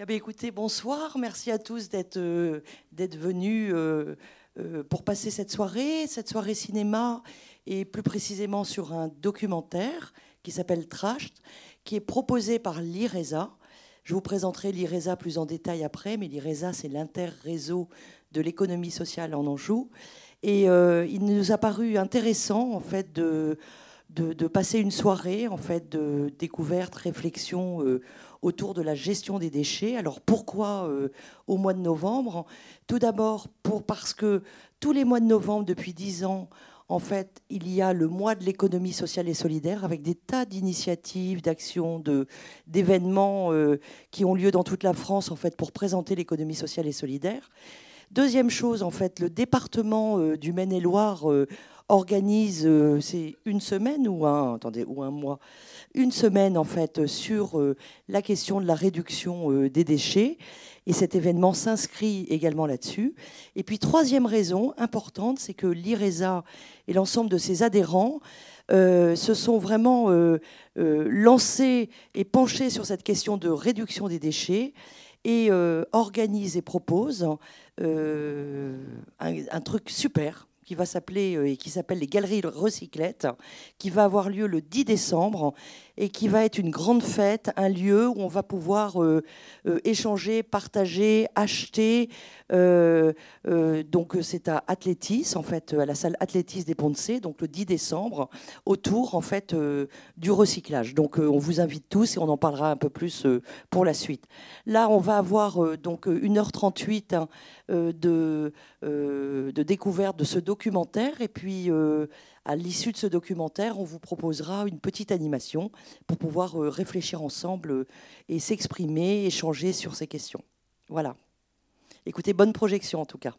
Eh bien, écoutez, bonsoir. Merci à tous d'être euh, venus euh, euh, pour passer cette soirée, cette soirée cinéma, et plus précisément sur un documentaire qui s'appelle Trash, qui est proposé par l'IRESA. Je vous présenterai l'IRESA plus en détail après, mais l'IRESA, c'est l'inter-réseau de l'économie sociale en Anjou. Et il nous a paru intéressant, en fait, de, de, passer une soirée, en fait, de découverte, réflexion autour de la gestion des déchets. Alors pourquoi euh, au mois de novembre? Tout d'abord parce que tous les mois de novembre, depuis dix ans, en fait, il y a le mois de l'économie sociale et solidaire avec des tas d'initiatives, d'actions, d'événements euh, qui ont lieu dans toute la France en fait pour présenter l'économie sociale et solidaire. Deuxième chose, en fait, le département euh, du Maine-et-Loire organise, c'est une semaine ou un, un mois, une semaine en fait sur euh, la question de la réduction euh, des déchets. Et cet événement s'inscrit également là-dessus. Et puis troisième raison importante, c'est que l'IRESA et l'ensemble de ses adhérents euh, se sont vraiment lancés et penchés sur cette question de réduction des déchets et organisent et proposent un, truc super qui va s'appeler et qui s'appelle les Galeries Recyclettes, qui va avoir lieu le 10 décembre et qui va être une grande fête, un lieu où on va pouvoir euh, euh, échanger, partager, acheter. Euh, c'est à Athlétis, en fait, à la salle Athlétis des Ponts de donc le 10 décembre, autour en fait du recyclage. Donc on vous invite tous et on en parlera un peu plus pour la suite. Là, on va avoir donc 1h38 hein, de, de découverte de ce documentaire et puis à l'issue de ce documentaire, on vous proposera une petite animation pour pouvoir euh, réfléchir ensemble euh, et s'exprimer, échanger sur ces questions. Voilà. Écoutez, bonne projection en tout cas.